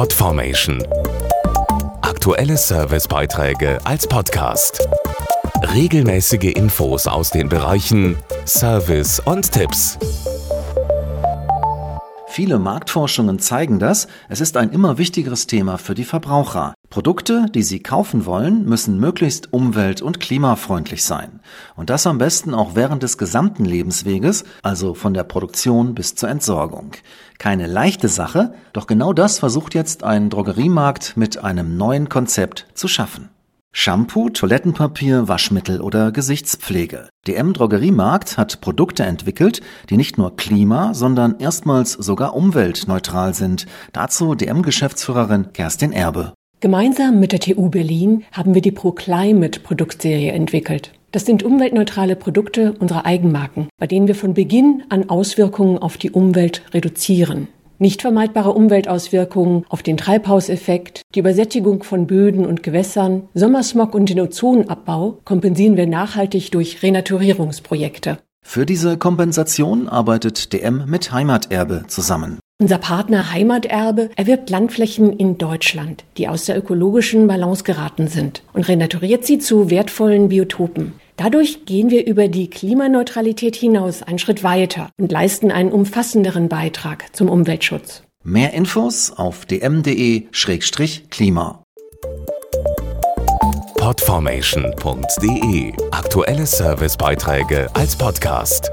Podformation. Aktuelle Servicebeiträge als Podcast. Regelmäßige Infos aus den Bereichen Service und Tipps. Viele Marktforschungen zeigen das, es ist ein immer wichtigeres Thema für die Verbraucher. Produkte, die sie kaufen wollen, müssen möglichst umwelt- und klimafreundlich sein. Und das am besten auch während des gesamten Lebensweges, also von der Produktion bis zur Entsorgung. Keine leichte Sache, doch genau das versucht jetzt ein Drogeriemarkt mit einem neuen Konzept zu schaffen. Shampoo, Toilettenpapier, Waschmittel oder Gesichtspflege. DM Drogeriemarkt hat Produkte entwickelt, die nicht nur klima-, sondern erstmals sogar umweltneutral sind. Dazu DM-Geschäftsführerin Kerstin Erbe. Gemeinsam mit der TU Berlin haben wir die ProClimate Produktserie entwickelt. Das sind umweltneutrale Produkte unserer Eigenmarken, bei denen wir von Beginn an Auswirkungen auf die Umwelt reduzieren. Nicht vermeidbare Umweltauswirkungen auf den Treibhauseffekt, die Übersättigung von Böden und Gewässern, Sommersmog und den Ozonabbau kompensieren wir nachhaltig durch Renaturierungsprojekte. Für diese Kompensation arbeitet DM mit Heimaterbe zusammen. Unser Partner Heimaterbe erwirbt Landflächen in Deutschland, die aus der ökologischen Balance geraten sind und renaturiert sie zu wertvollen Biotopen. Dadurch gehen wir über die Klimaneutralität hinaus einen Schritt weiter und leisten einen umfassenderen Beitrag zum Umweltschutz. Mehr Infos auf dm.de-klima. Podformation.de Aktuelle Servicebeiträge als Podcast.